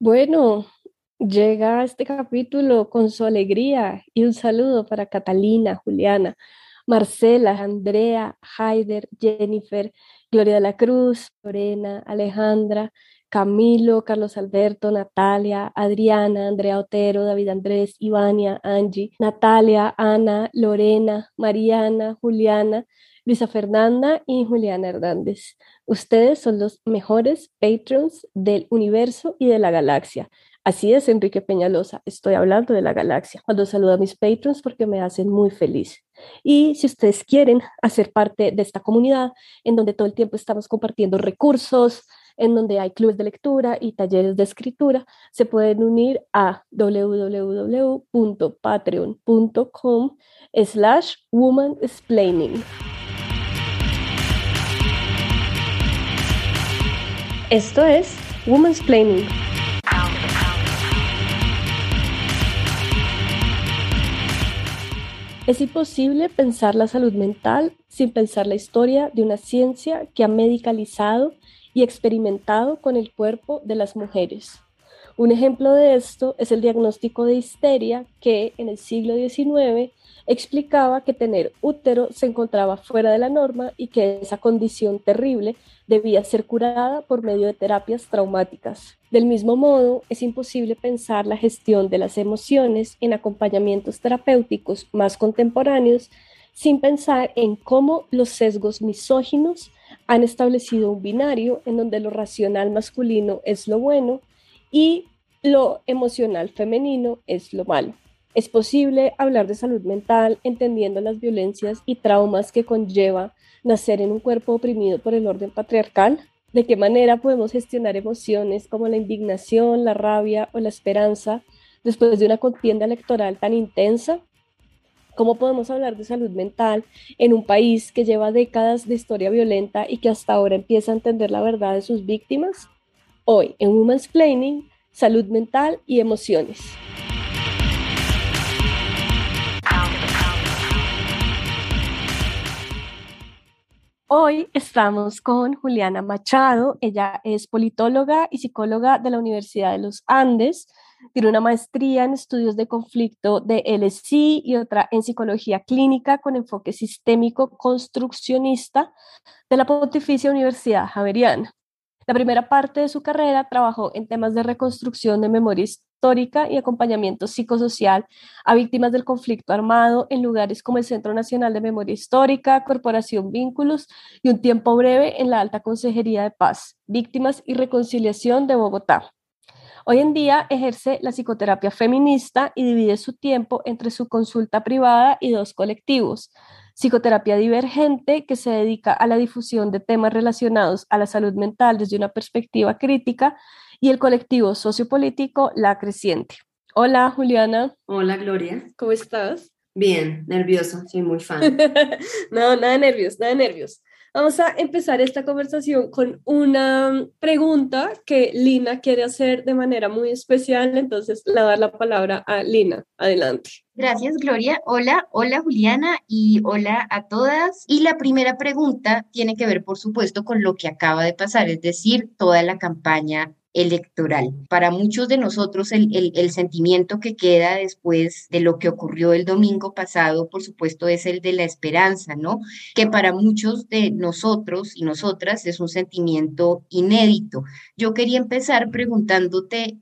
Bueno, llega este capítulo con su alegría y un saludo para Catalina, Juliana, Marcela, Andrea, Haider, Jennifer, Gloria de la Cruz, Lorena, Alejandra, Camilo, Carlos Alberto, Natalia, Adriana, Andrea Otero, David Andrés, Ivania, Angie, Natalia, Ana, Lorena, Mariana, Juliana, Luisa Fernanda y Juliana Hernández. Ustedes son los mejores patrons del universo y de la galaxia. Así es, Enrique Peñalosa, estoy hablando de la galaxia. Cuando saludo a mis patrons porque me hacen muy feliz. Y si ustedes quieren hacer parte de esta comunidad en donde todo el tiempo estamos compartiendo recursos, en donde hay clubes de lectura y talleres de escritura, se pueden unir a www.patreon.com slash womansplaining. Esto es Woman's Planning. Es imposible pensar la salud mental sin pensar la historia de una ciencia que ha medicalizado y experimentado con el cuerpo de las mujeres. Un ejemplo de esto es el diagnóstico de histeria que en el siglo XIX explicaba que tener útero se encontraba fuera de la norma y que esa condición terrible debía ser curada por medio de terapias traumáticas. Del mismo modo, es imposible pensar la gestión de las emociones en acompañamientos terapéuticos más contemporáneos sin pensar en cómo los sesgos misóginos han establecido un binario en donde lo racional masculino es lo bueno y lo emocional femenino es lo malo. Es posible hablar de salud mental entendiendo las violencias y traumas que conlleva nacer en un cuerpo oprimido por el orden patriarcal. ¿De qué manera podemos gestionar emociones como la indignación, la rabia o la esperanza después de una contienda electoral tan intensa? ¿Cómo podemos hablar de salud mental en un país que lleva décadas de historia violenta y que hasta ahora empieza a entender la verdad de sus víctimas? Hoy, en Women's Planning, salud mental y emociones. Hoy estamos con Juliana Machado. Ella es politóloga y psicóloga de la Universidad de los Andes. Tiene una maestría en estudios de conflicto de LSI y otra en psicología clínica con enfoque sistémico construccionista de la Pontificia Universidad Javeriana. La primera parte de su carrera trabajó en temas de reconstrucción de memoria histórica y acompañamiento psicosocial a víctimas del conflicto armado en lugares como el Centro Nacional de Memoria Histórica, Corporación Vínculos y un tiempo breve en la Alta Consejería de Paz, Víctimas y Reconciliación de Bogotá. Hoy en día ejerce la psicoterapia feminista y divide su tiempo entre su consulta privada y dos colectivos, psicoterapia divergente, que se dedica a la difusión de temas relacionados a la salud mental desde una perspectiva crítica, y el colectivo sociopolítico La Creciente. Hola, Juliana. Hola, Gloria. ¿Cómo estás? Bien, nervioso, soy muy fan. no, nada de nervios, nada de nervios. Vamos a empezar esta conversación con una pregunta que Lina quiere hacer de manera muy especial, entonces le dar la palabra a Lina. Adelante. Gracias, Gloria. Hola, hola, Juliana, y hola a todas. Y la primera pregunta tiene que ver, por supuesto, con lo que acaba de pasar, es decir, toda la campaña electoral. Para muchos de nosotros el, el, sentimiento que queda después de lo que ocurrió el domingo pasado, por supuesto, es el de la esperanza, ¿no? Que para muchos de nosotros y nosotras es un sentimiento inédito. Yo quería empezar preguntándote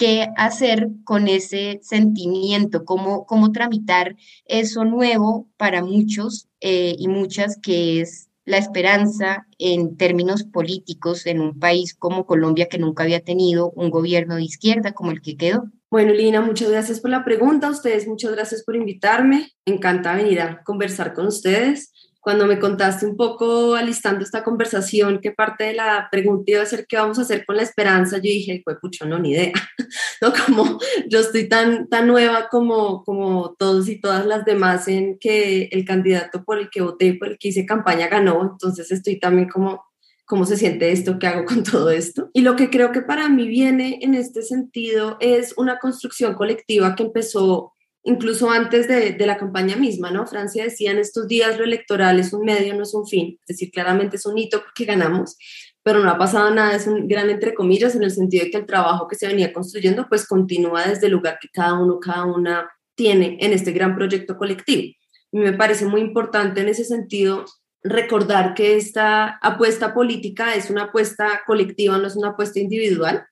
qué hacer con ese sentimiento, cómo, cómo tramitar eso nuevo para muchos eh, y muchas que es la esperanza en términos políticos en un país como Colombia que nunca había tenido un gobierno de izquierda como el que quedó? Bueno, Lina, muchas gracias por la pregunta. Ustedes, muchas gracias por invitarme. Me encanta venir a conversar con ustedes cuando me contaste un poco alistando esta conversación, que parte de la pregunta iba a ser qué vamos a hacer con la esperanza, yo dije, pues pucho, no, ni idea, ¿no? Como yo estoy tan, tan nueva como, como todos y todas las demás en que el candidato por el que voté, por el que hice campaña ganó, entonces estoy también como, ¿cómo se siente esto? ¿Qué hago con todo esto? Y lo que creo que para mí viene en este sentido es una construcción colectiva que empezó incluso antes de, la campaña misma, ¿no? Francia decía en estos días lo electoral es un medio, no es un fin, es decir, claramente es un hito porque ganamos, pero no ha pasado nada, es un gran entre comillas en el sentido de que el trabajo que se venía construyendo pues continúa desde el lugar que cada uno, cada una tiene en este gran proyecto colectivo. Y me parece muy importante en ese sentido recordar que esta apuesta política es una apuesta colectiva, no es una apuesta individual,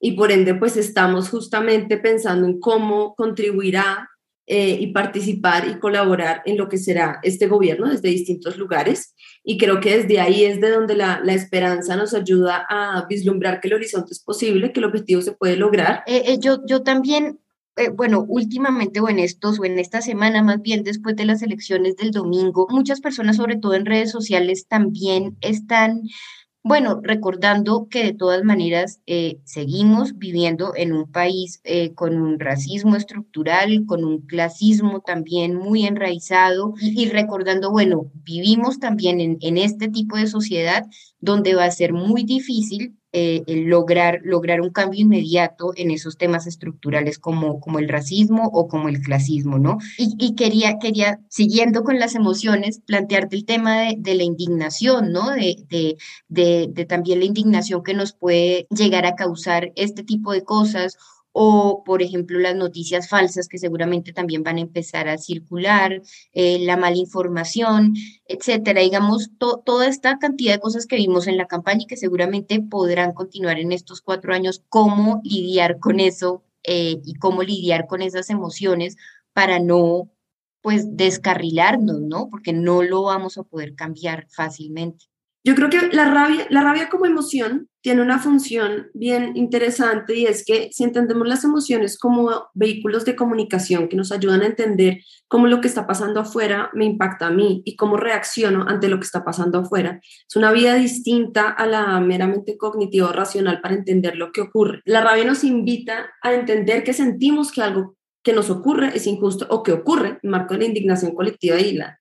y por ende pues estamos justamente pensando en cómo contribuirá eh, y participar y colaborar en lo que será este gobierno desde distintos lugares. Y creo que desde ahí es de donde la, la esperanza nos ayuda a vislumbrar que el horizonte es posible, que el objetivo se puede lograr. Eh, eh, yo, yo también bueno, últimamente o en estos o en esta semana, más bien después de las elecciones del domingo, muchas personas, sobre todo en redes sociales, también están bueno, recordando que de todas maneras eh, seguimos viviendo en un país eh, con un racismo estructural, con un clasismo también muy enraizado y, recordando, bueno, vivimos también en, en este tipo de sociedad donde va a ser muy difícil eh, lograr, lograr un cambio inmediato en esos temas estructurales como, como el racismo o como el clasismo, ¿no? Y, quería, quería, siguiendo con las emociones, plantearte el tema de, la indignación, ¿no? De, de, de también la indignación que nos puede llegar a causar este tipo de cosas o, por ejemplo, las noticias falsas que seguramente también van a empezar a circular, eh, la mala información, etcétera. Digamos, toda esta cantidad de cosas que vimos en la campaña y que seguramente podrán continuar en estos cuatro años, cómo lidiar con eso eh, y cómo lidiar con esas emociones para no, pues, descarrilarnos, ¿no? Porque no lo vamos a poder cambiar fácilmente. Yo creo que la rabia, la rabia como emoción tiene una función bien interesante y es que si entendemos las emociones como vehículos de comunicación que nos ayudan a entender cómo lo que está pasando afuera me impacta a mí y cómo reacciono ante lo que está pasando afuera, es una vida distinta a la meramente cognitiva o racional para entender lo que ocurre. La rabia nos invita a entender que sentimos que algo que nos ocurre es injusto o que ocurre, en marco de la indignación colectiva y la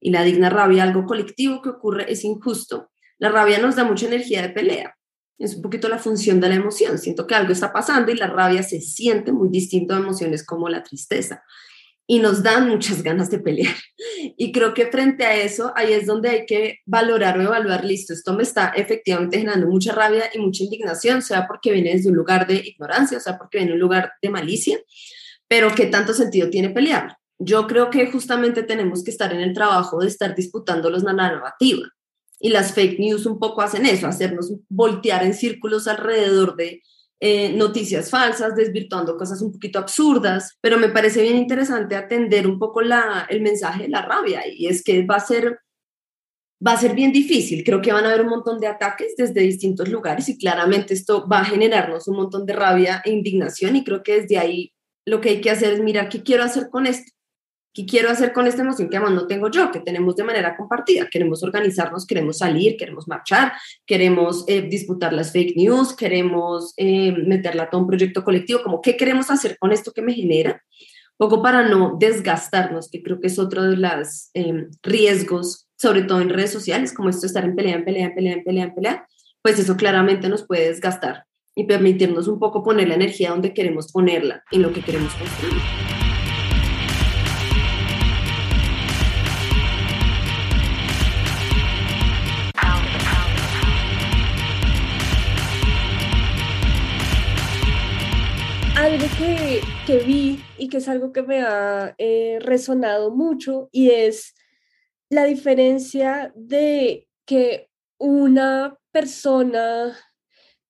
y la digna rabia, algo colectivo que ocurre, es injusto. La rabia nos da mucha energía de pelea. Es un poquito la función de la emoción. Siento que algo está pasando y la rabia se siente muy distinto a emociones como la tristeza. Y nos dan muchas ganas de pelear. Y creo que frente a eso, ahí es donde hay que valorar o evaluar, listo, esto me está efectivamente generando mucha rabia y mucha indignación, sea porque viene desde un lugar de ignorancia, o sea porque viene de un lugar de malicia, pero ¿qué tanto sentido tiene pelear? Yo creo que justamente tenemos que estar en el trabajo de estar disputando los narrativa. Y las fake news un poco hacen eso, hacernos voltear en círculos alrededor de eh, noticias falsas, desvirtuando cosas un poquito absurdas, pero me parece bien interesante atender un poco la, el mensaje de la rabia y es que va a ser va a ser bien difícil. Creo que van a haber un montón de ataques desde distintos lugares y claramente esto va a generarnos un montón de rabia e indignación y creo que desde ahí lo que hay que hacer es mirar qué quiero hacer con esto. ¿Qué quiero hacer con esta emoción que además no tengo yo, que tenemos de manera compartida? Queremos organizarnos, queremos salir, queremos marchar, queremos eh, disputar las fake news, queremos eh, meterla a un proyecto colectivo, como qué queremos hacer con esto que me genera, poco para no desgastarnos, que creo que es otro de los eh, riesgos, sobre todo en redes sociales, como esto de estar en pelea, en pelea, en pelea, en pelea, en pelea, pues eso claramente nos puede desgastar y permitirnos un poco poner la energía donde queremos ponerla, en lo que queremos construir. Que, vi y que es algo que me ha eh, resonado mucho y es la diferencia de que una persona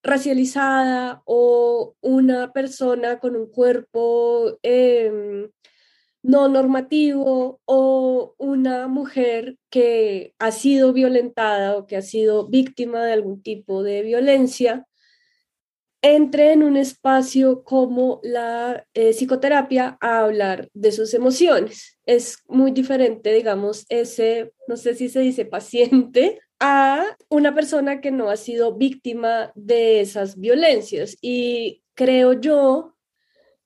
racializada o una persona con un cuerpo em, no normativo o una mujer que ha sido violentada o que ha sido víctima de algún tipo de violencia entre en un espacio como la eh, psicoterapia a hablar de sus emociones. Es muy diferente, digamos, ese, no sé si se dice paciente, a una persona que no ha sido víctima de esas violencias. Y creo yo,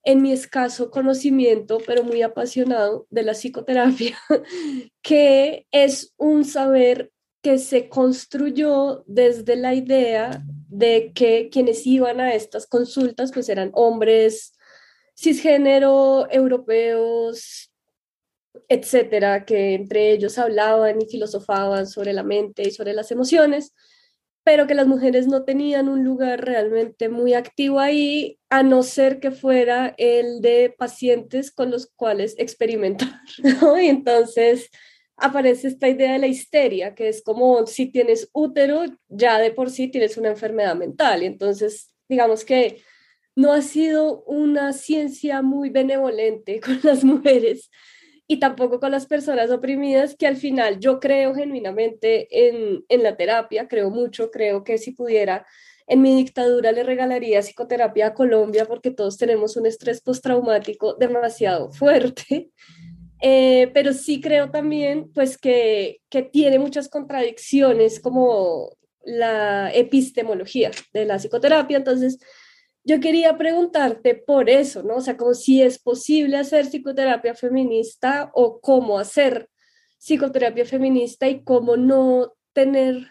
en mi escaso conocimiento, pero muy apasionado de la psicoterapia, que es un saber que se construyó desde la idea de que quienes iban a estas consultas pues eran hombres cisgénero, europeos, etcétera, que entre ellos hablaban y filosofaban sobre la mente y sobre las emociones, pero que las mujeres no tenían un lugar realmente muy activo ahí, a no ser que fuera el de pacientes con los cuales experimentar, ¿no? Y entonces aparece esta idea de la histeria, que es como si tienes útero, ya de por sí tienes una enfermedad mental. Entonces, digamos que no ha sido una ciencia muy benevolente con las mujeres y tampoco con las personas oprimidas, que al final yo creo genuinamente en, en la terapia, creo mucho, creo que si pudiera en mi dictadura le regalaría psicoterapia a Colombia porque todos tenemos un estrés postraumático demasiado fuerte. Eh, pero sí creo también pues que, que tiene muchas contradicciones como la epistemología de la psicoterapia. Entonces, yo quería preguntarte por eso, ¿no? O sea, como si es posible hacer psicoterapia feminista o cómo hacer psicoterapia feminista y cómo no tener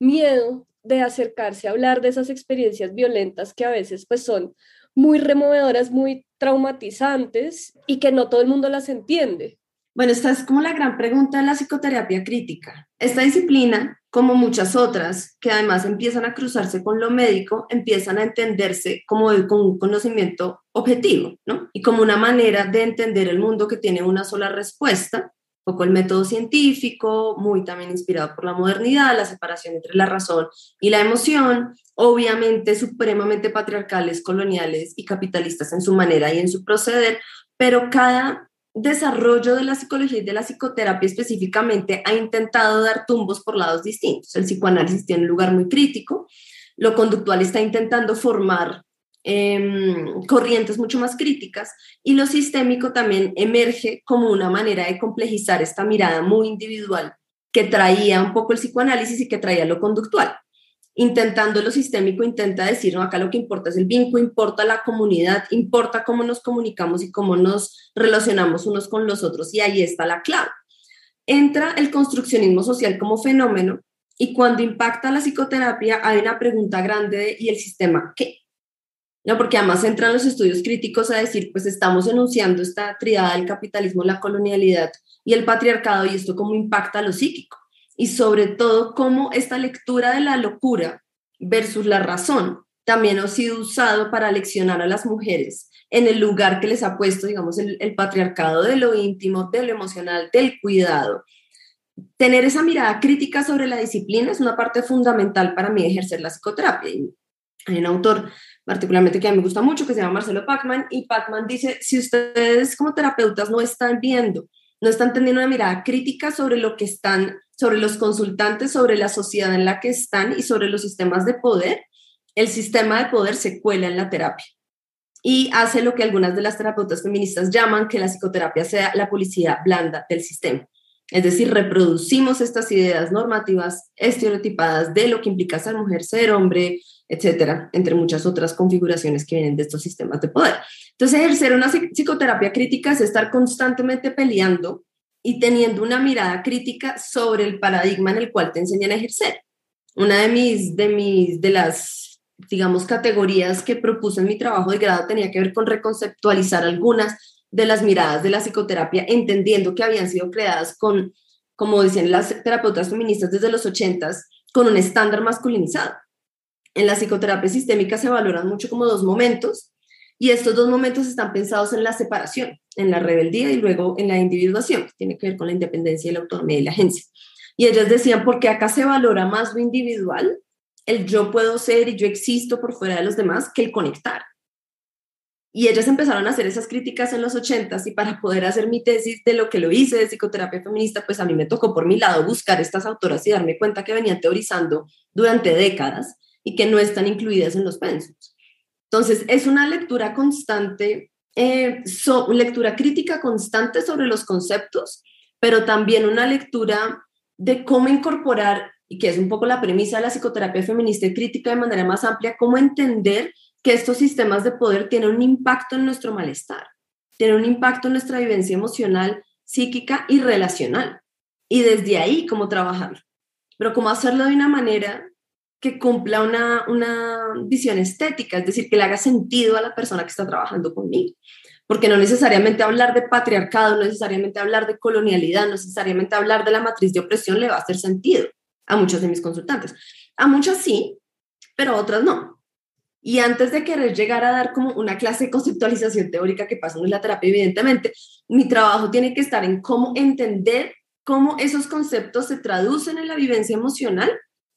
miedo de acercarse a hablar de esas experiencias violentas que a veces pues son muy removedoras, muy traumatizantes y que no todo el mundo las entiende. Bueno, esta es como la gran pregunta de la psicoterapia crítica. Esta disciplina, como muchas otras, que además empiezan a cruzarse con lo médico, empiezan a entenderse como con un conocimiento objetivo, ¿no? Y como una manera de entender el mundo que tiene una sola respuesta, poco el método científico, muy también inspirado por la modernidad, la separación entre la razón y la emoción, obviamente supremamente patriarcales, coloniales y capitalistas en su manera y en su proceder, pero cada desarrollo de la psicología y de la psicoterapia específicamente ha intentado dar tumbos por lados distintos. El psicoanálisis tiene un lugar muy crítico, lo conductual está intentando formar em, corrientes mucho más críticas y lo sistémico también emerge como una manera de complejizar esta mirada muy individual que traía un poco el psicoanálisis y que traía lo conductual intentando lo sistémico, intenta decir, no, acá lo que importa es el vínculo, importa la comunidad, importa cómo nos comunicamos y cómo nos relacionamos unos con los otros, y ahí está la clave. Entra el construccionismo social como fenómeno, y cuando impacta la psicoterapia hay una pregunta grande de, ¿y el sistema qué? ¿No? Porque además entran los estudios críticos a decir, pues estamos enunciando esta triada del capitalismo, la colonialidad y el patriarcado, y esto cómo impacta lo psíquico y sobre todo cómo esta lectura de la locura versus la razón también ha sido usado para leccionar a las mujeres en el lugar que les ha puesto, digamos, el, patriarcado de lo íntimo, de lo emocional, del cuidado. Tener esa mirada crítica sobre la disciplina es una parte fundamental para mí ejercer la psicoterapia. hay un autor particularmente que a mí me gusta mucho que se llama Marcelo Pacman y Pacman dice, si ustedes como terapeutas no están viendo, no están teniendo una mirada crítica sobre lo que están sobre los consultantes, sobre la sociedad en la que están y sobre los sistemas de poder, el sistema de poder se cuela en la terapia y hace lo que algunas de las terapeutas feministas llaman que la psicoterapia sea la policía blanda del sistema. Es decir, reproducimos estas ideas normativas estereotipadas de lo que implica ser mujer, ser hombre, etcétera, entre muchas otras configuraciones que vienen de estos sistemas de poder. Entonces, ejercer una psicoterapia crítica es estar constantemente peleando y teniendo una mirada crítica sobre el paradigma en el cual te enseñan a ejercer. Una de mis, de mis, de las, digamos, categorías que propuse en mi trabajo de grado tenía que ver con reconceptualizar algunas de las miradas de la psicoterapia, entendiendo que habían sido creadas con, como decían las terapeutas feministas desde los ochentas, con un estándar masculinizado. En la psicoterapia sistémica se valoran mucho como dos momentos, y estos dos momentos están pensados en la separación, en la rebeldía y luego en la individuación, que tiene que ver con la independencia y la autonomía y la agencia. Y ellas decían, porque acá se valora más lo individual, el yo puedo ser y yo existo por fuera de los demás, que el conectar. Y ellas empezaron a hacer esas críticas en los ochentas y para poder hacer mi tesis de lo que lo hice de psicoterapia feminista, pues a mí me tocó por mi lado buscar estas autoras y darme cuenta que venían teorizando durante décadas y que no están incluidas en los pensos. Entonces, es una lectura constante, eh, lectura crítica constante sobre los conceptos, pero también una lectura de cómo incorporar, y que es un poco la premisa de la psicoterapia feminista y crítica de manera más amplia, cómo entender que estos sistemas de poder tienen un impacto en nuestro malestar, tienen un impacto en nuestra vivencia emocional, psíquica y relacional. Y desde ahí, cómo trabajar. Pero cómo hacerlo de una manera que cumpla una, una visión estética, es decir, que le haga sentido a la persona que está trabajando conmigo. Porque no necesariamente hablar de patriarcado, no necesariamente hablar de colonialidad, no necesariamente hablar de la matriz de opresión le va a hacer sentido a muchos de mis consultantes. A muchas sí, pero a otras no. Y antes de querer llegar a dar como una clase de conceptualización teórica que pasa en la terapia, evidentemente, mi trabajo tiene que estar en cómo entender cómo esos conceptos se traducen en la vivencia emocional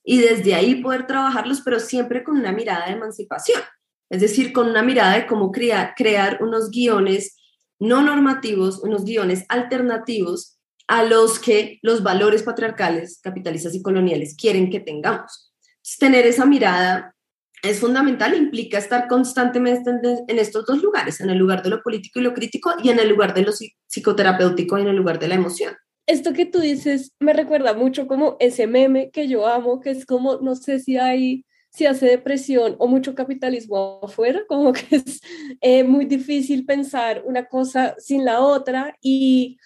y desde ahí poder trabajarlos, pero siempre con una mirada de emancipación, es decir, con una mirada de cómo crear, crear unos guiones no normativos, unos guiones alternativos a los que los valores patriarcales, capitalistas y coloniales quieren que tengamos. tener esa mirada es fundamental, implica estar constantemente en estos dos lugares, en el lugar de lo político y lo crítico y en el lugar de lo psicoterapéutico y en el lugar de la emoción. Esto que tú dices me recuerda mucho como ese meme que yo amo, que es como, no sé si hay, si hace depresión o mucho capitalismo afuera, como que es eh, muy difícil pensar una cosa sin la otra. Y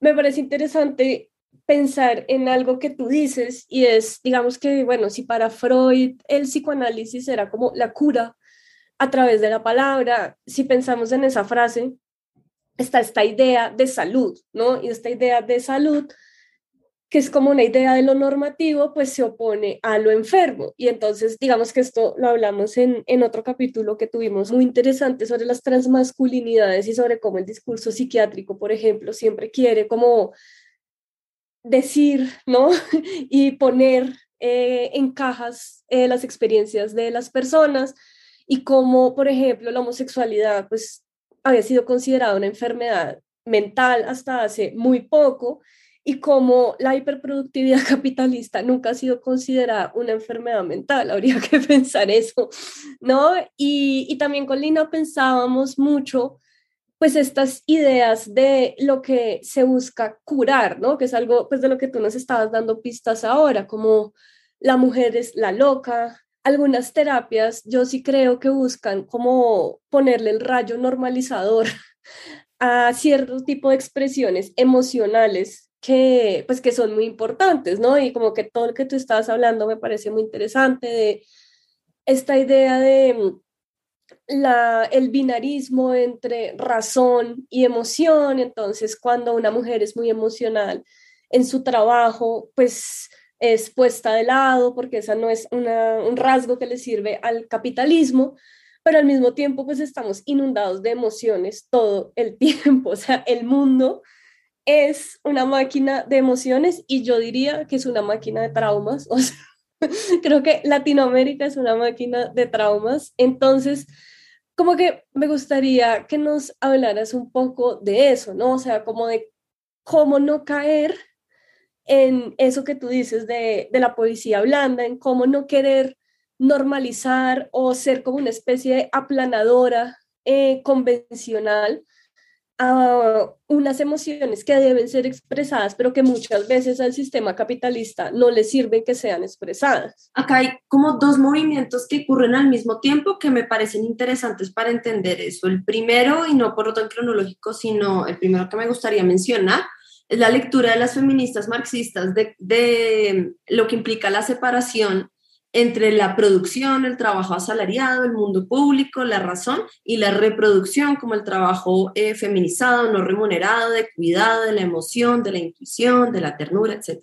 me parece interesante pensar en algo que tú dices y es, digamos que, bueno, si para Freud el psicoanálisis era como la cura a través de la palabra, si pensamos en esa frase, está esta idea de salud, ¿no? Y esta idea de salud, que es como una idea de lo normativo, pues se opone a lo enfermo. Y entonces, digamos que esto lo hablamos en, en otro capítulo que tuvimos muy interesante sobre las transmasculinidades y sobre cómo el discurso psiquiátrico, por ejemplo, siempre quiere como decir, ¿no? y poner eh, en cajas eh, las experiencias de las personas y como, por ejemplo, la homosexualidad, pues había sido considerada una enfermedad mental hasta hace muy poco y como la hiperproductividad capitalista nunca ha sido considerada una enfermedad mental, habría que pensar eso, ¿no? Y, y también con Lina pensábamos mucho pues estas ideas de lo que se busca curar, ¿no? Que es algo pues de lo que tú nos estabas dando pistas ahora, como la mujer es la loca. Algunas terapias yo sí creo que buscan como ponerle el rayo normalizador a cierto tipo de expresiones emocionales que pues que son muy importantes, ¿no? Y como que todo lo que tú estabas hablando me parece muy interesante de esta idea de la, el binarismo entre razón y emoción. Entonces, cuando una mujer es muy emocional en su trabajo, pues es puesta de lado porque esa no es un rasgo que le sirve al capitalismo, pero al mismo tiempo pues estamos inundados de emociones todo el tiempo, o sea, el mundo es una máquina de emociones y yo diría que es una máquina de traumas, o sea, creo que Latinoamérica es una máquina de traumas, entonces como que me gustaría que nos hablaras un poco de eso, ¿no? O sea, como de cómo no caer en eso que tú dices de, la policía blanda, en cómo no querer normalizar o ser como una especie de aplanadora eh, convencional a unas emociones que deben ser expresadas, pero que muchas veces al sistema capitalista no le sirven que sean expresadas. Acá hay como dos movimientos que ocurren al mismo tiempo que me parecen interesantes para entender eso. El primero, y no por orden cronológico, sino el primero que me gustaría mencionar, la lectura de las feministas marxistas de, de lo que implica la separación entre la producción, el trabajo asalariado, el mundo público, la razón y la reproducción como el trabajo eh, feminizado, no remunerado, de cuidado, de la emoción, de la intuición, de la ternura, etc.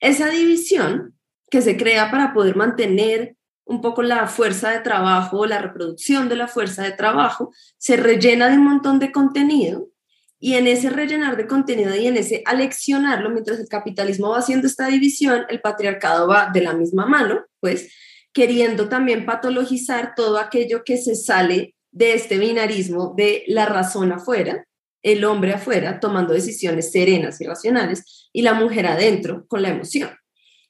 Esa división que se crea para poder mantener un poco la fuerza de trabajo, la reproducción de la fuerza de trabajo, se rellena de un montón de contenido y en ese rellenar de contenido y en ese aleccionarlo, mientras el capitalismo va haciendo esta división, el patriarcado va de la misma mano, pues queriendo también patologizar todo aquello que se sale de este binarismo de la razón afuera, el hombre afuera tomando decisiones serenas y racionales y la mujer adentro con la emoción.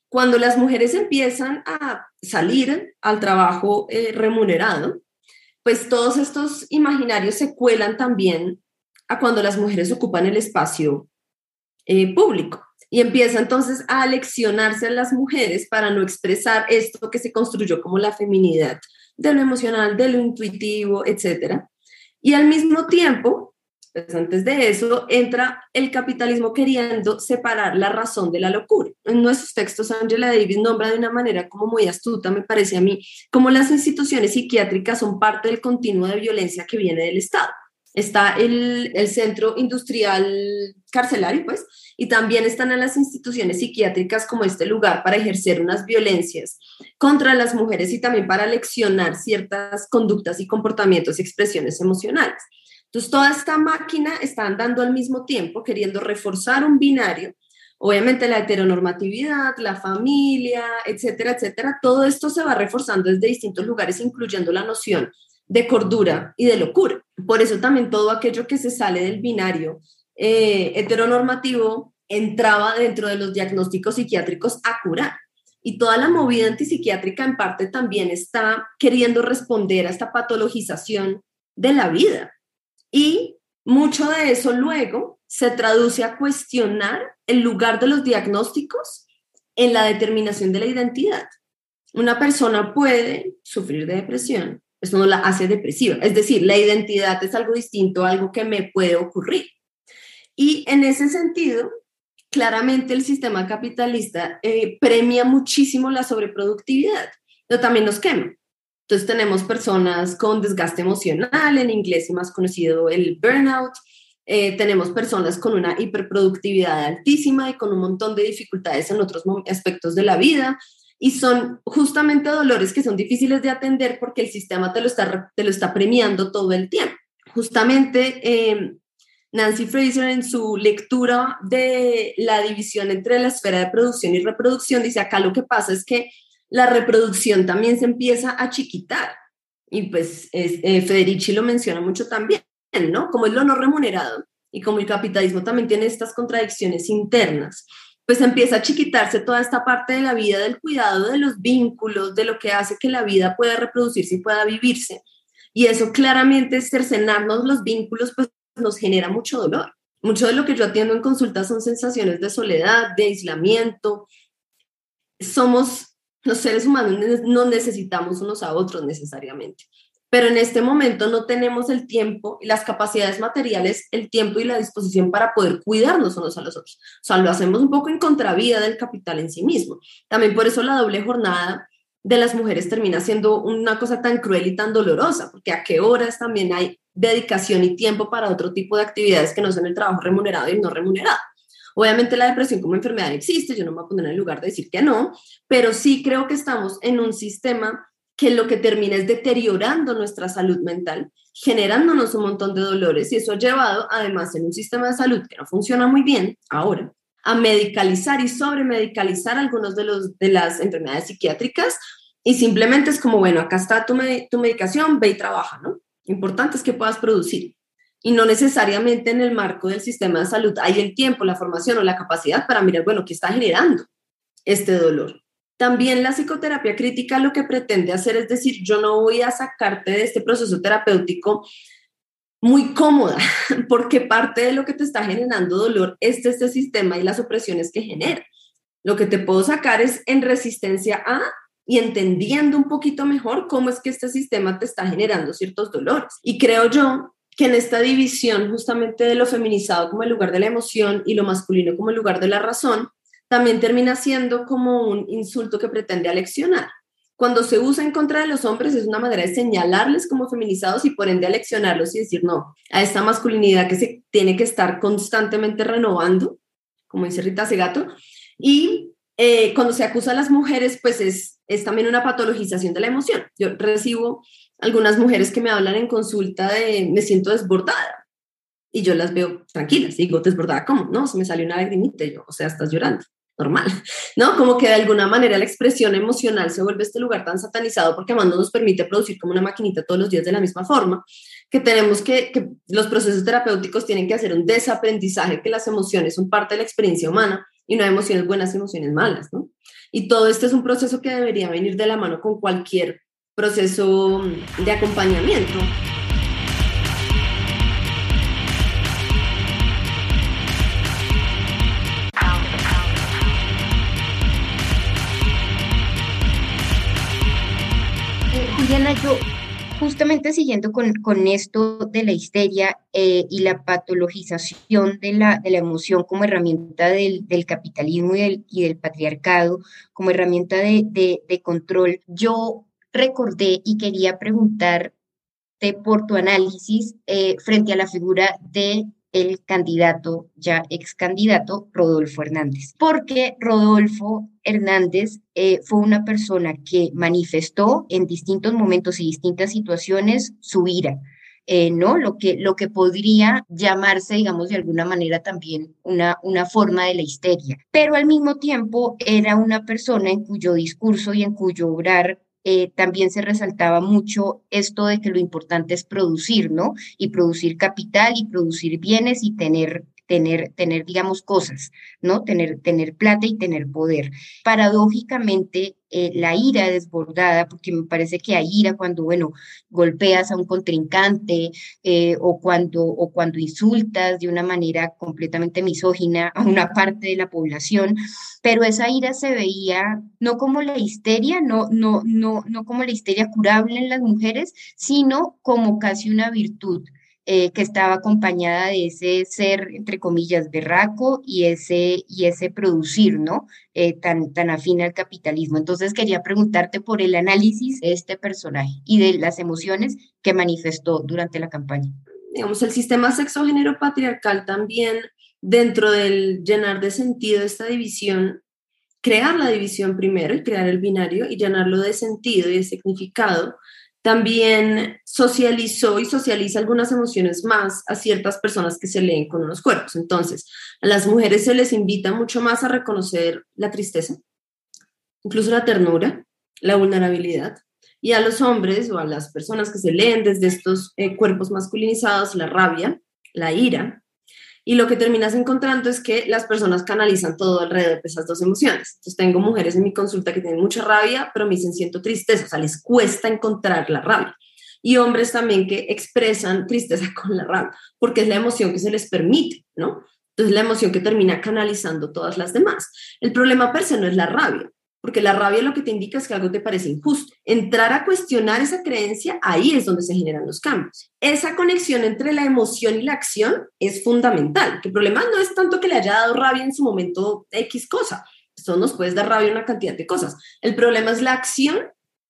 Cuando las mujeres empiezan a salir al trabajo eh, remunerado, pues todos estos imaginarios se cuelan también a cuando las mujeres ocupan el espacio eh, público. Y empieza entonces a aleccionarse a las mujeres para no expresar esto que se construyó como la feminidad, de lo emocional, de lo intuitivo, etc. Y al mismo tiempo, pues antes de eso, entra el capitalismo queriendo separar la razón de la locura. En nuestros textos, Angela Davis nombra de una manera como muy astuta, me parece a mí, como las instituciones psiquiátricas son parte del continuo de violencia que viene del Estado está el, el, centro industrial carcelario, pues, y también están en las instituciones psiquiátricas como este lugar para ejercer unas violencias contra las mujeres y también para leccionar ciertas conductas y comportamientos y expresiones emocionales. Entonces, toda esta máquina está andando al mismo tiempo, queriendo reforzar un binario. Obviamente la heteronormatividad, la familia, etcétera, etcétera, todo esto se va reforzando desde distintos lugares, incluyendo la noción de cordura y de locura. Por eso también todo aquello que se sale del binario eh, heteronormativo entraba dentro de los diagnósticos psiquiátricos a curar. Y toda la movida antipsiquiátrica en parte también está queriendo responder a esta patologización de la vida. Y mucho de eso luego se traduce a cuestionar el lugar de los diagnósticos en la determinación de la identidad. Una persona puede sufrir de depresión, eso no la hace depresiva. Es decir, la identidad es algo distinto algo que me puede ocurrir. Y en ese sentido, claramente el sistema capitalista eh, premia muchísimo la sobreproductividad, pero también nos quema. Entonces tenemos personas con desgaste emocional, en inglés y más conocido el burnout, eh, tenemos personas con una hiperproductividad altísima y con un montón de dificultades en otros aspectos de la vida, y son justamente dolores que son difíciles de atender porque el sistema te lo está, te lo está premiando todo el tiempo. Justamente eh, Nancy Fraser en su lectura de la división entre la esfera de producción y reproducción dice acá lo que pasa es que la reproducción también se empieza a chiquitar y pues eh, Federici lo menciona mucho también, ¿no? Como es lo no remunerado y como el capitalismo también tiene estas contradicciones internas pues empieza a chiquitarse toda esta parte de la vida, del cuidado de los vínculos, de lo que hace que la vida pueda reproducirse y pueda vivirse. Y eso claramente, cercenarnos los vínculos, pues nos genera mucho dolor. Mucho de lo que yo atiendo en consulta son sensaciones de soledad, de aislamiento. Somos, los seres humanos no necesitamos unos a otros necesariamente pero en este momento no tenemos el tiempo y las capacidades materiales, el tiempo y la disposición para poder cuidarnos unos a los otros. O sea, lo hacemos un poco en contravía del capital en sí mismo. También por eso la doble jornada de las mujeres termina siendo una cosa tan cruel y tan dolorosa, porque a qué horas también hay dedicación y tiempo para otro tipo de actividades que no son el trabajo remunerado y no remunerado. Obviamente la depresión como enfermedad existe, yo no me voy a poner en el lugar de decir que no, pero sí creo que estamos en un sistema que lo que termina es deteriorando nuestra salud mental, generándonos un montón de dolores y eso ha llevado, además, en un sistema de salud que no funciona muy bien ahora, a medicalizar y sobremedicalizar algunos de, los, de las enfermedades psiquiátricas y simplemente es como, bueno, acá está tu, tu medicación, ve y trabaja, ¿no? Importante es que puedas producir y no necesariamente en el marco del sistema de salud hay el tiempo, la formación o la capacidad para mirar, bueno, ¿qué está generando este dolor? También la psicoterapia crítica lo que pretende hacer es decir, yo no voy a sacarte de este proceso terapéutico muy cómoda, porque parte de lo que te está generando dolor es este sistema y las opresiones que genera. Lo que te puedo sacar es en resistencia a y entendiendo un poquito mejor cómo es que este sistema te está generando ciertos dolores. Y creo yo que en esta división justamente de lo feminizado como el lugar de la emoción y lo masculino como el lugar de la razón, también termina siendo como un insulto que pretende aleccionar. Cuando se usa en contra de los hombres es una manera de señalarles como feminizados y por ende aleccionarlos y decir no a esta masculinidad que se tiene que estar constantemente renovando, como dice Rita Segato. Y eh, cuando se acusa a las mujeres, pues es, es también una patologización de la emoción. Yo recibo algunas mujeres que me hablan en consulta de me siento desbordada y yo las veo tranquilas. Digo, desbordada, ¿cómo? No, se me salió una lagrimita y yo, o sea, estás llorando normal, ¿no? Como que de alguna manera la expresión emocional se vuelve este lugar tan satanizado porque además no nos permite producir como una maquinita todos los días de la misma forma, que tenemos que, los procesos terapéuticos tienen que hacer un desaprendizaje que las emociones son parte de la experiencia humana y no hay emociones buenas y emociones malas, ¿no? Y todo esto es un proceso que debería venir de la mano con cualquier proceso de acompañamiento. Yo justamente siguiendo con, con esto de la histeria eh, y la patologización de la, de la emoción como herramienta del, del capitalismo y del, y del, patriarcado, como herramienta de, de, control, yo recordé y quería preguntar por tu análisis eh, frente a la figura de el candidato, ya ex candidato, Rodolfo Hernández. Porque Rodolfo Hernández eh, fue una persona que manifestó en distintos momentos y distintas situaciones su ira. Eh, ¿no? Lo que, lo que podría llamarse, digamos, de alguna manera también una, una forma de la histeria. Pero al mismo tiempo era una persona en cuyo discurso y en cuyo obrar eh, también se resaltaba mucho esto de que lo importante es producir, ¿no? Y producir capital y producir bienes y tener tener, tener, digamos, cosas, ¿no? Tener, tener plata y tener poder. Paradójicamente, eh, la ira desbordada, porque me parece que hay ira cuando, bueno, golpeas a un contrincante eh, o, cuando, o cuando insultas de una manera completamente misógina a una parte de la población, pero esa ira se veía no como la histeria, no, no, no, no como la histeria curable en las mujeres, sino como casi una virtud. Eh, que estaba acompañada de ese ser, entre comillas, berraco y ese, y ese producir, ¿no? Eh, tan, tan afín al capitalismo. Entonces quería preguntarte por el análisis de este personaje y de las emociones que manifestó durante la campaña. Digamos, el sistema sexo-género patriarcal también, dentro del llenar de sentido esta división, crear la división primero y crear el binario y llenarlo de sentido y de significado, también socializó y socializa algunas emociones más a ciertas personas que se leen con unos cuerpos. Entonces, a las mujeres se les invita mucho más a reconocer la tristeza, incluso la ternura, la vulnerabilidad, y a los hombres o a las personas que se leen desde estos eh, cuerpos masculinizados, la rabia, la ira, y lo que terminas encontrando es que las personas canalizan todo alrededor de esas dos emociones. Entonces tengo mujeres en mi consulta que tienen mucha rabia, pero me dicen siento tristeza, o sea, les cuesta encontrar la rabia. Y hombres también que expresan tristeza con la rabia, porque es la emoción que se les permite, ¿no? Entonces la emoción que termina canalizando todas las demás. El problema per se no es la rabia, porque la rabia lo que te indica es que algo te parece injusto. Entrar a cuestionar esa creencia, ahí es donde se generan los cambios. Esa conexión entre la emoción y la acción es fundamental. el problema no es tanto que le haya dado rabia en su momento X cosa. Eso nos puede dar rabia una cantidad de cosas. El problema es la acción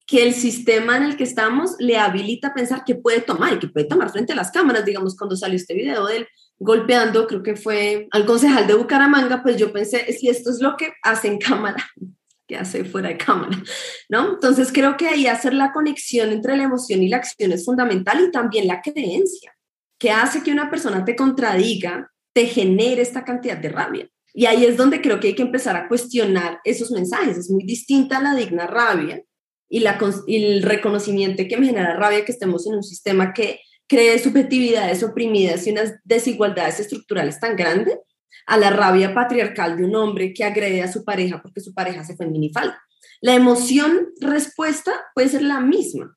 que el sistema en el que estamos le habilita a pensar que puede tomar y que puede tomar frente a las cámaras. Digamos, cuando salió este video de él golpeando, creo que fue al concejal de Bucaramanga, pues yo pensé, si esto es lo que hace en cámara, que hace fuera de cámara, ¿no? Entonces creo que ahí hacer la conexión entre la emoción y la acción es fundamental y también la creencia, que hace que una persona te contradiga, te genere esta cantidad de rabia. Y ahí es donde creo que hay que empezar a cuestionar esos mensajes. Es muy distinta la digna rabia y, y el reconocimiento que me genera rabia que estemos en un sistema que cree subjetividades oprimidas y unas desigualdades estructurales tan grandes a la rabia patriarcal de un hombre que agrede a su pareja porque su pareja se fue en minifalda. La emoción respuesta puede ser la misma,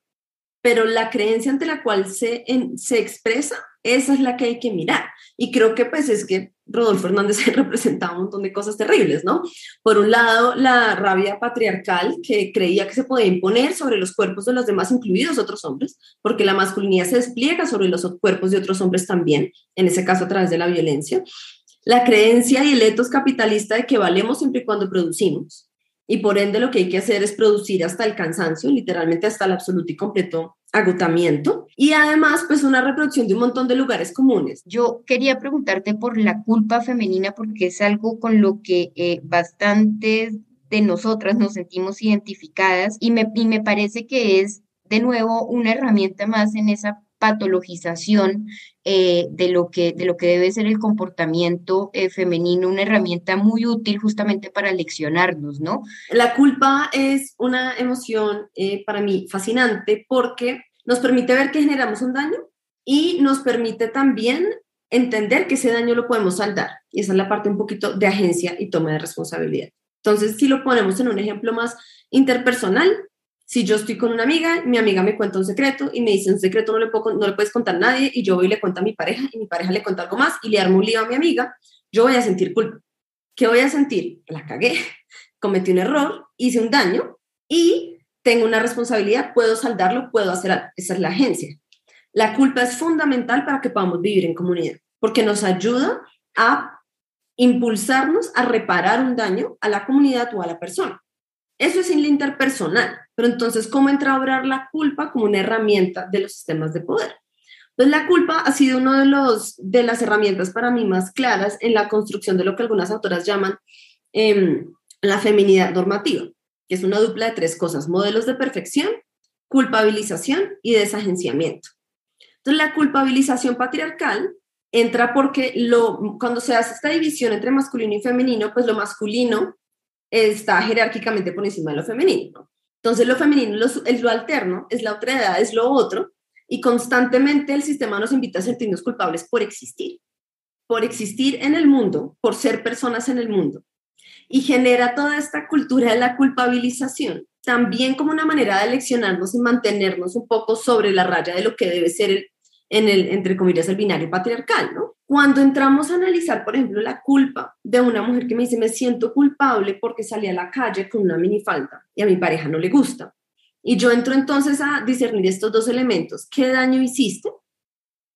pero la creencia ante la cual se, se expresa, esa es la que hay que mirar. Y creo que pues es que Rodolfo Hernández representaba un montón de cosas terribles, ¿no? Por un lado, la rabia patriarcal que creía que se podía imponer sobre los cuerpos de los demás, incluidos otros hombres, porque la masculinidad se despliega sobre los cuerpos de otros hombres también, en ese caso a través de la violencia la creencia y el etos capitalista de que valemos siempre y cuando producimos. Y por ende lo que hay que hacer es producir hasta el cansancio, literalmente hasta el absoluto y completo agotamiento. Y además, pues una reproducción de un montón de lugares comunes. Yo quería preguntarte por la culpa femenina porque es algo con lo que eh, bastantes de nosotras nos sentimos identificadas y me, y me parece que es de nuevo una herramienta más en esa patologización eh, de, lo que, de lo que debe ser el comportamiento eh, femenino, una herramienta muy útil justamente para leccionarnos, ¿no? La culpa es una emoción eh, para mí fascinante porque nos permite ver que generamos un daño y nos permite también entender que ese daño lo podemos saldar. Y esa es la parte un poquito de agencia y toma de responsabilidad. Entonces, si lo ponemos en un ejemplo más interpersonal, si yo estoy con una amiga, mi amiga me cuenta un secreto y me dice un secreto no le, puedo, puedes contar a nadie y yo voy y le cuento a mi pareja y mi pareja le cuenta algo más y le armo un lío a mi amiga, yo voy a sentir culpa. ¿Qué voy a sentir? La cagué, cometí un error, hice un daño y tengo una responsabilidad, puedo saldarlo, puedo hacer algo. Esa es la agencia. La culpa es fundamental para que podamos vivir en comunidad porque nos ayuda a impulsarnos a reparar un daño a la comunidad o a la persona. Eso es en lo interpersonal, pero entonces, ¿cómo entra a obrar la culpa como una herramienta de los sistemas de poder? Pues la culpa ha sido una de, los, de las herramientas para mí más claras en la construcción de lo que algunas autoras llaman em, la feminidad normativa, que es una dupla de tres cosas, modelos de perfección, culpabilización y desagenciamiento. Entonces, la culpabilización patriarcal entra porque lo, cuando se hace esta división entre masculino y femenino, pues lo masculino está jerárquicamente por encima de lo femenino. Entonces lo femenino es lo alterno, es la otra edad, es lo otro, y constantemente el sistema nos invita a sentirnos culpables por existir, por existir en el mundo, por ser personas en el mundo. Y genera toda esta cultura de la culpabilización, también como una manera de leccionarnos y mantenernos un poco sobre la raya de lo que debe ser el, en el, entre comillas, el binario patriarcal, ¿no? Cuando entramos a analizar, por ejemplo, la culpa de una mujer que me dice, me siento culpable porque salí a la calle con una minifalda y a mi pareja no le gusta. Y yo entro entonces a discernir estos dos elementos. ¿Qué daño hiciste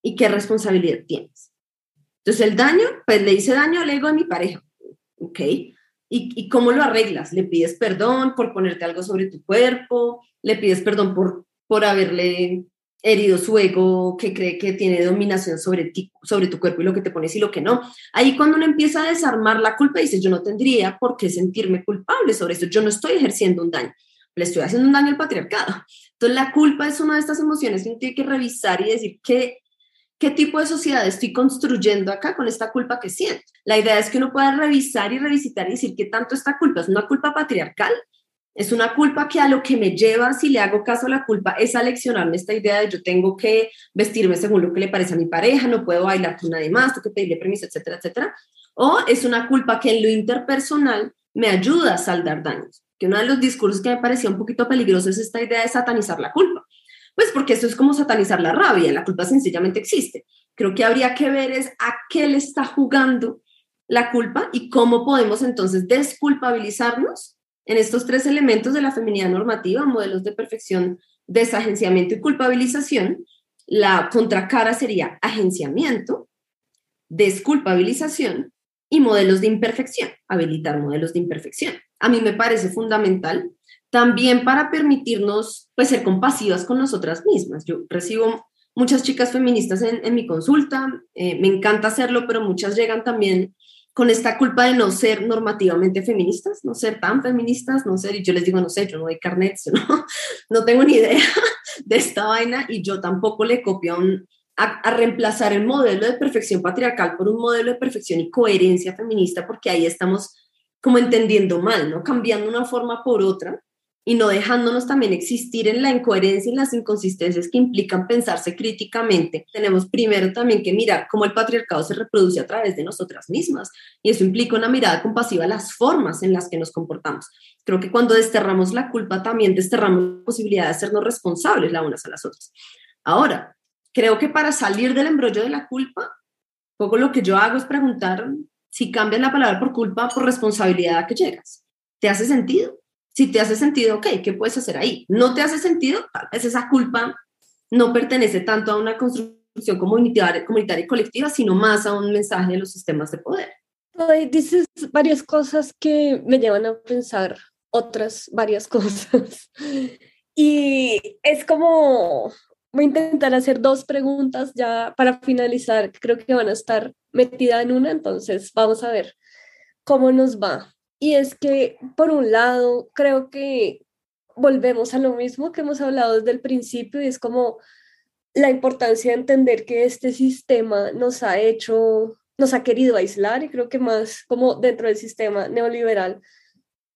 y qué responsabilidad tienes? Entonces el daño, pues le hice daño al ego de mi pareja. ¿Ok? ¿Y, ¿Y cómo lo arreglas? ¿Le pides perdón por ponerte algo sobre tu cuerpo? ¿Le pides perdón por, por haberle herido su ego, que cree que tiene dominación sobre ti, sobre tu cuerpo y lo que te pones y lo que no. Ahí cuando uno empieza a desarmar la culpa, dice, yo no tendría por qué sentirme culpable sobre esto, yo no estoy ejerciendo un daño, le estoy haciendo un daño al patriarcado. Entonces la culpa es una de estas emociones que uno tiene que revisar y decir qué, qué tipo de sociedad estoy construyendo acá con esta culpa que siento. La idea es que uno pueda revisar y revisitar y decir qué tanto esta culpa es una culpa patriarcal es una culpa que a lo que me lleva, si le hago caso a la culpa, es aleccionarme esta idea de yo tengo que vestirme según lo que le parece a mi pareja, no puedo bailar con nadie más, tengo que pedirle permiso, etcétera, etcétera. O es una culpa que en lo interpersonal me ayuda a saldar daños. Que uno de los discursos que me parecía un poquito peligroso es esta idea de satanizar la culpa. Pues porque eso es como satanizar la rabia, la culpa sencillamente existe. Creo que habría que ver es a qué le está jugando la culpa y cómo podemos entonces desculpabilizarnos en estos tres elementos de la feminidad normativa, modelos de perfección, desagenciamiento y culpabilización, la contracara sería agenciamiento, desculpabilización y modelos de imperfección, habilitar modelos de imperfección. A mí me parece fundamental también para permitirnos pues, ser compasivas con nosotras mismas. Yo recibo muchas chicas feministas en, mi consulta, eh, me encanta hacerlo, pero muchas llegan también con esta culpa de no ser normativamente feministas, no ser tan feministas, no ser, y yo les digo, no sé, yo no doy carnet, no, no tengo ni idea de esta vaina y yo tampoco le copio a, a, reemplazar el modelo de perfección patriarcal por un modelo de perfección y coherencia feminista, porque ahí estamos como entendiendo mal, ¿no? Cambiando una forma por otra y no dejándonos también existir en la incoherencia y las inconsistencias que implican pensarse críticamente. Tenemos primero también que mirar cómo el patriarcado se reproduce a través de nosotras mismas y eso implica una mirada compasiva a las formas en las que nos comportamos. Creo que cuando desterramos la culpa también desterramos la posibilidad de hacernos responsables las unas a las otras. Ahora, creo que para salir del embrollo de la culpa, poco lo que yo hago es preguntar si cambias la palabra por culpa por responsabilidad a que llegas. ¿Te hace sentido? Si te hace sentido, ok, ¿qué puedes hacer ahí? No te hace sentido, tal esa culpa no pertenece tanto a una construcción comunitaria, comunitaria y colectiva, sino más a un mensaje de los sistemas de poder. Dices varias cosas que me llevan a pensar otras varias cosas. Y es como, voy a intentar hacer dos preguntas ya para finalizar, creo que van a estar metida en una, entonces vamos a ver cómo nos va. Y es que, por un lado, creo que volvemos a lo mismo que hemos hablado desde el principio y es como la importancia de entender que este sistema nos ha hecho, nos ha querido aislar y creo que más como dentro del sistema neoliberal,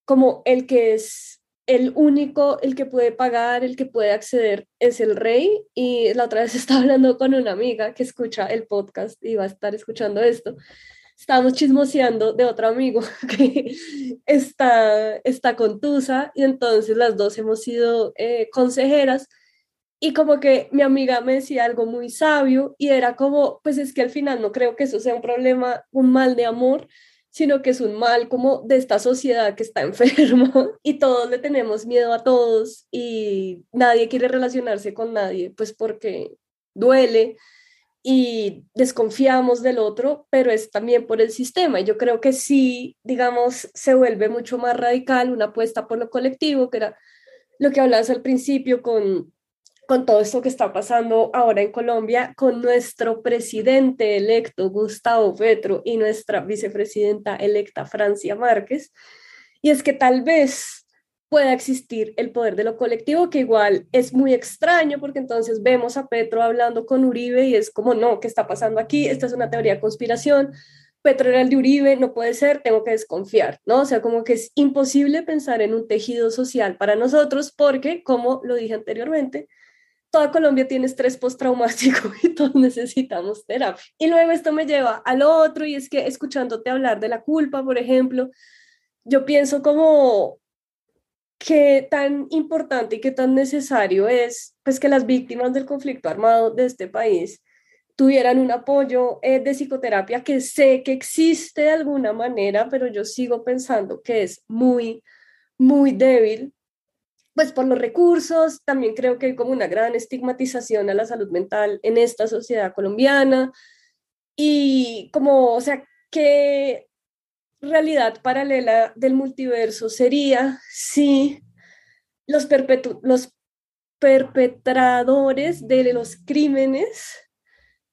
como el que es el único, el que puede pagar, el que puede acceder es el rey. Y la otra vez estaba hablando con una amiga que escucha el podcast y va a estar escuchando esto estábamos chismoseando de otro amigo que está, está con y entonces las dos hemos sido eh, consejeras y como que mi amiga me decía algo muy sabio y era como, pues es que al final no creo que eso sea un problema, un mal de amor, sino que es un mal como de esta sociedad que está enferma y todos le tenemos miedo a todos y nadie quiere relacionarse con nadie, pues porque duele y desconfiamos del otro, pero es también por el sistema. Y yo creo que sí, digamos, se vuelve mucho más radical una apuesta por lo colectivo, que era lo que hablabas al principio con, con todo esto que está pasando ahora en Colombia, con nuestro presidente electo, Gustavo Petro, y nuestra vicepresidenta electa, Francia Márquez. Y es que tal vez pueda existir el poder de lo colectivo, que igual es muy extraño porque entonces vemos a Petro hablando con Uribe y es como, no, ¿qué está pasando aquí? Esta es una teoría de conspiración. Petro era el de Uribe, no puede ser, tengo que desconfiar, ¿no? O sea, como que es imposible pensar en un tejido social para nosotros porque, como lo dije anteriormente, toda Colombia tiene estrés postraumático y todos necesitamos terapia. Y luego esto me lleva al otro y es que escuchándote hablar de la culpa, por ejemplo, yo pienso como qué tan importante y qué tan necesario es pues que las víctimas del conflicto armado de este país tuvieran un apoyo eh, de psicoterapia que sé que existe de alguna manera, pero yo sigo pensando que es muy, muy débil, pues por los recursos, también creo que hay como una gran estigmatización a la salud mental en esta sociedad colombiana. Y como, o sea, que realidad paralela del multiverso sería si los, los perpetradores de los crímenes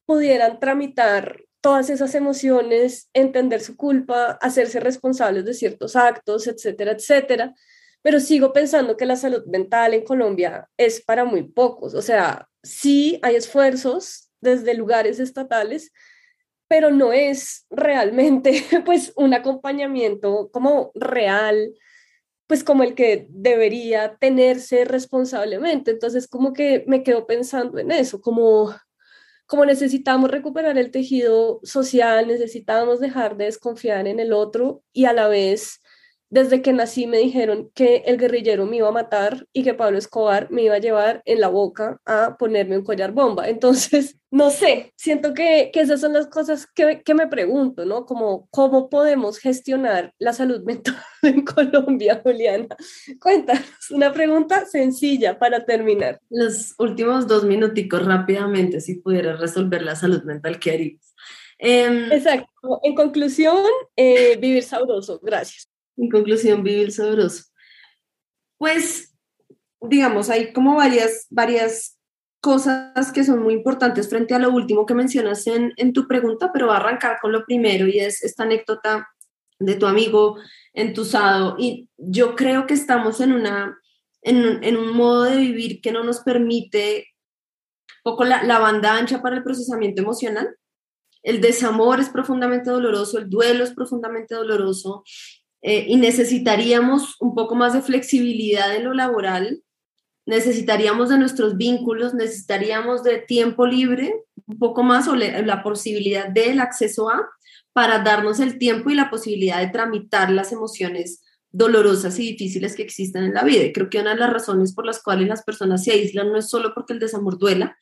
pudieran tramitar todas esas emociones, entender su culpa, hacerse responsables de ciertos actos, etcétera, etcétera. Pero sigo pensando que la salud mental en Colombia es para muy pocos. O sea, sí hay esfuerzos desde lugares estatales, pero no es realmente pues un acompañamiento como real, pues como el que debería tenerse responsablemente. Entonces como que me quedo pensando en eso, como como necesitamos recuperar el tejido social, necesitamos dejar de desconfiar en el otro y a la vez desde que nací me dijeron que el guerrillero me iba a matar y que Pablo Escobar me iba a llevar en la boca a ponerme un collar bomba. Entonces, no sé, siento que, que esas son las cosas que, que, me pregunto, ¿no? Como, ¿cómo podemos gestionar la salud mental en Colombia, Juliana? Cuéntanos, una pregunta sencilla para terminar. Los últimos dos minuticos rápidamente, si pudieras resolver la salud mental, ¿qué harías? Em, Exacto. En conclusión, eh, vivir sabroso. Gracias. En conclusión, vivir sabroso. Pues, digamos, hay como varias, varias cosas que son muy importantes frente a lo último que mencionas en, en tu pregunta, pero va a arrancar con lo primero y es esta anécdota de tu amigo entusado. Y yo creo que estamos en, una, en, en un modo de vivir que no nos permite poco la, la banda ancha para el procesamiento emocional. El desamor es profundamente doloroso, el duelo es profundamente doloroso, eh, y necesitaríamos un poco más de flexibilidad en lo laboral, necesitaríamos de nuestros vínculos, necesitaríamos de tiempo libre, un poco más o la posibilidad del acceso a, para darnos el tiempo y la posibilidad de tramitar las emociones dolorosas y difíciles que existen en la vida. Y creo que una de las razones por las cuales las personas se aíslan no es solo porque el desamor duela,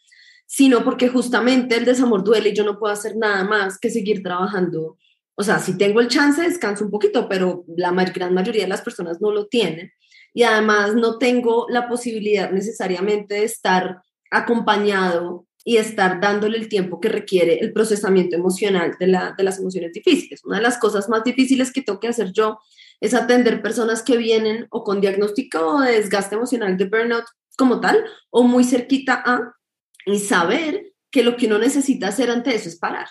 sino porque justamente el desamor duele y yo no puedo hacer nada más que seguir trabajando o sea, si tengo el chance, descanso un poquito, pero la gran mayoría de las personas no lo tienen. Y además no tengo la posibilidad necesariamente de estar acompañado y estar dándole el tiempo que requiere el procesamiento emocional de, la, de las emociones difíciles. Una de las cosas más difíciles que tengo que hacer yo es atender personas que vienen o con diagnóstico de desgaste emocional de burnout como tal, o muy cerquita a, y saber que lo que uno necesita hacer ante eso es parar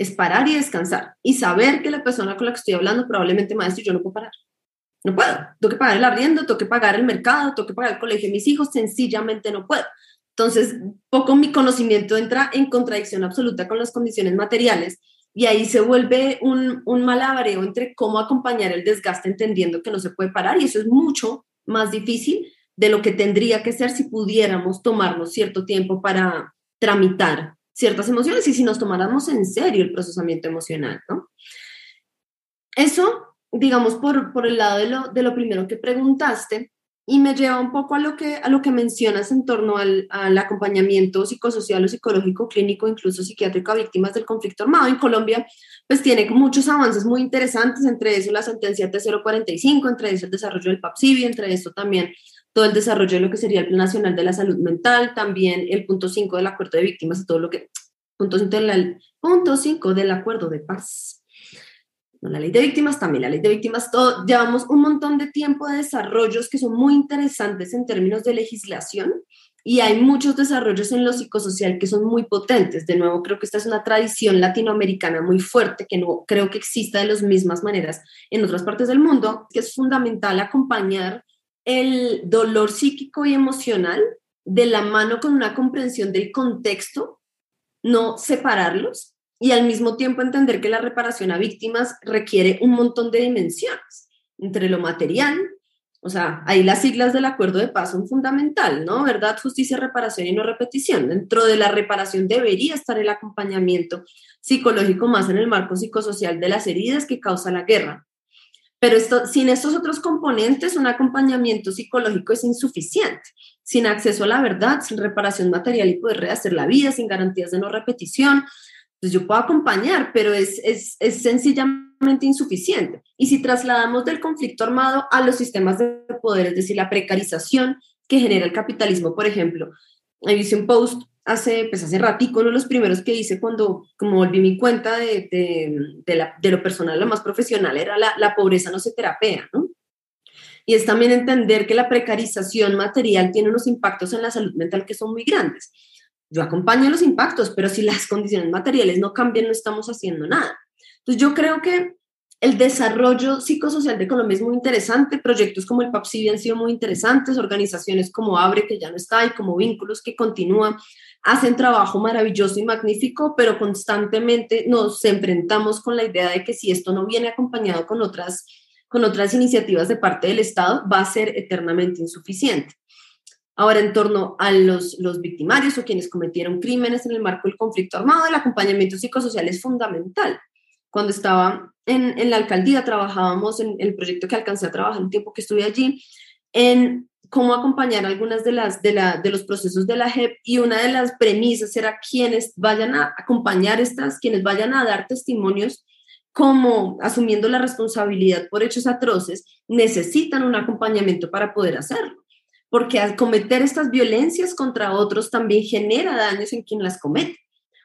es parar y descansar y saber que la persona con la que estoy hablando probablemente maestro yo no puedo parar. No puedo. Tengo que pagar el arriendo, tengo que pagar el mercado, tengo que pagar el colegio de mis hijos, sencillamente no puedo. Entonces, poco mi conocimiento entra en contradicción absoluta con las condiciones materiales y ahí se vuelve un, un malabareo entre cómo acompañar el desgaste entendiendo que no se puede parar y eso es mucho más difícil de lo que tendría que ser si pudiéramos tomarnos cierto tiempo para tramitar ciertas emociones y si nos tomáramos en serio el procesamiento emocional, ¿no? Eso, digamos, por, por el lado de lo, de lo primero que preguntaste, y me lleva un poco a lo que, a lo que mencionas en torno al, al, acompañamiento psicosocial o psicológico, clínico, incluso psiquiátrico a víctimas del conflicto armado. En Colombia, pues tiene muchos avances muy interesantes, entre eso la sentencia T045, entre eso el desarrollo del PAPSIBI, entre eso también todo el desarrollo de lo que sería el Plan Nacional de la Salud Mental, también el punto 5 del acuerdo de víctimas todo lo que punto 5 del acuerdo de paz la ley de víctimas, también la ley de víctimas, todo, llevamos un montón de tiempo de desarrollos que son muy interesantes en términos de legislación y hay muchos desarrollos en lo psicosocial que son muy potentes. De nuevo, creo que esta es una tradición latinoamericana muy fuerte que no creo que exista de las mismas maneras en otras partes del mundo, que es fundamental acompañar el dolor psíquico y emocional de la mano con una comprensión del contexto, no separarlos y al mismo tiempo entender que la reparación a víctimas requiere un montón de dimensiones, entre lo material, o sea, ahí las siglas del acuerdo de paz son fundamental, ¿no? Verdad, justicia, reparación y no repetición. Dentro de la reparación debería estar el acompañamiento psicológico más en el marco psicosocial de las heridas que causa la guerra. Pero esto, sin estos otros componentes, un acompañamiento psicológico es insuficiente. Sin acceso a la verdad, sin reparación material y poder rehacer la vida, sin garantías de no repetición, pues yo puedo acompañar, pero es, es, es, sencillamente insuficiente. Y si trasladamos del conflicto armado a los sistemas de poder, es decir, la precarización que genera el capitalismo, por ejemplo, hice un post hace, pues hace ratico, uno de los primeros que hice cuando como volví mi cuenta de, de, de, la, de lo personal, lo más profesional, era la, la pobreza no se terapea, ¿no? Y es también entender que la precarización material tiene unos impactos en la salud mental que son muy grandes yo acompaño los impactos, pero si las condiciones materiales no cambian, no estamos haciendo nada. Entonces yo creo que el desarrollo psicosocial de Colombia es muy interesante, proyectos como el PAPSIBI han sido muy interesantes, organizaciones como ABRE, que ya no está, y como Vínculos, que continúan, hacen trabajo maravilloso y magnífico, pero constantemente nos enfrentamos con la idea de que si esto no viene acompañado con otras, con otras iniciativas de parte del Estado, va a ser eternamente insuficiente. Ahora, en torno a los, los victimarios o quienes cometieron crímenes en el marco del conflicto armado, el acompañamiento psicosocial es fundamental. Cuando estaba en, en la alcaldía, trabajábamos en el proyecto que alcancé a trabajar un tiempo que estuve allí, en cómo acompañar algunas de las de, la, de los procesos de la JEP y una de las premisas era quienes vayan a acompañar estas, quienes vayan a dar testimonios como asumiendo la responsabilidad por hechos atroces, necesitan un acompañamiento para poder hacerlo porque al cometer estas violencias contra otros también genera daños en quien las comete.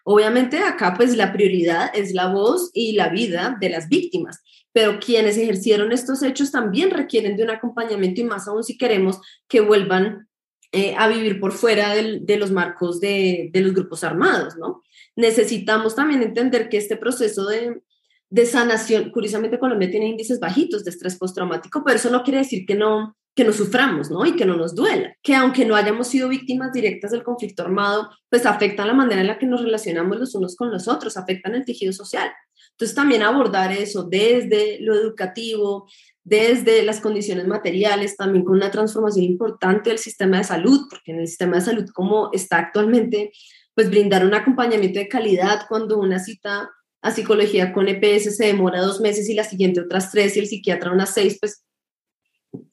Obviamente acá pues la prioridad es la voz y la vida de las víctimas, pero quienes ejercieron estos hechos también requieren de un acompañamiento y más aún si queremos que vuelvan eh, a vivir por fuera de los marcos de, los grupos armados, ¿no? Necesitamos también entender que este proceso de, de sanación, curiosamente Colombia tiene índices bajitos de estrés postraumático, pero eso no quiere decir que no, que no suframos, ¿no? Y que no nos duela, que aunque no hayamos sido víctimas directas del conflicto armado, pues afectan la manera en la que nos relacionamos los unos con los otros, afectan el tejido social. Entonces también abordar eso desde lo educativo, desde las condiciones materiales, también con una transformación importante del sistema de salud, porque en el sistema de salud como está actualmente, pues brindar un acompañamiento de calidad cuando una cita a psicología con EPS se demora dos meses y la siguiente otras tres y el psiquiatra unas seis, pues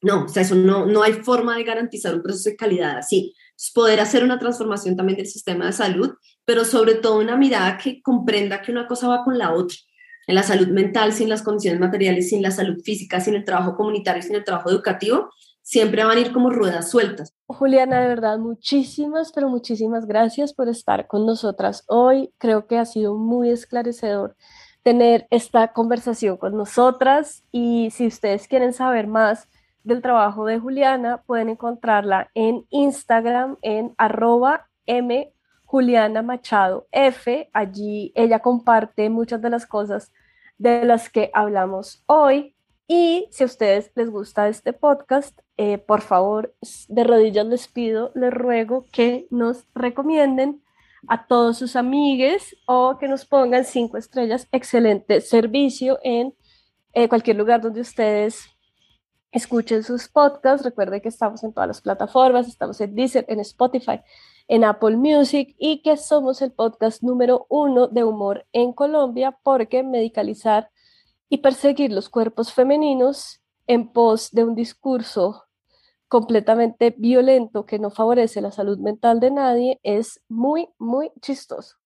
no, o sea, eso no, no hay forma de garantizar un proceso de calidad así. Poder hacer una transformación también del sistema de salud, pero sobre todo una mirada que comprenda que una cosa va con la otra. En la salud mental, sin las condiciones materiales, sin la salud física, sin el trabajo comunitario, sin el trabajo educativo, siempre van a ir como ruedas sueltas. Juliana, de verdad, muchísimas, pero muchísimas gracias por estar con nosotras hoy. Creo que ha sido muy esclarecedor tener esta conversación con nosotras y si ustedes quieren saber más del trabajo de Juliana, pueden encontrarla en Instagram en arroba m Juliana Machado F. Allí ella comparte muchas de las cosas de las que hablamos hoy. Y si a ustedes les gusta este podcast, eh, por favor, de rodillas les pido, les ruego que nos recomienden a todos sus amigues o que nos pongan cinco estrellas. Excelente servicio en eh, cualquier lugar donde ustedes escuchen sus podcasts. Recuerden que estamos en todas las plataformas, estamos en Deezer, en Spotify, en Apple Music y que somos el podcast número uno de humor en Colombia porque medicalizar y perseguir los cuerpos femeninos en pos de un discurso completamente violento que no favorece la salud mental de nadie es muy, muy chistoso.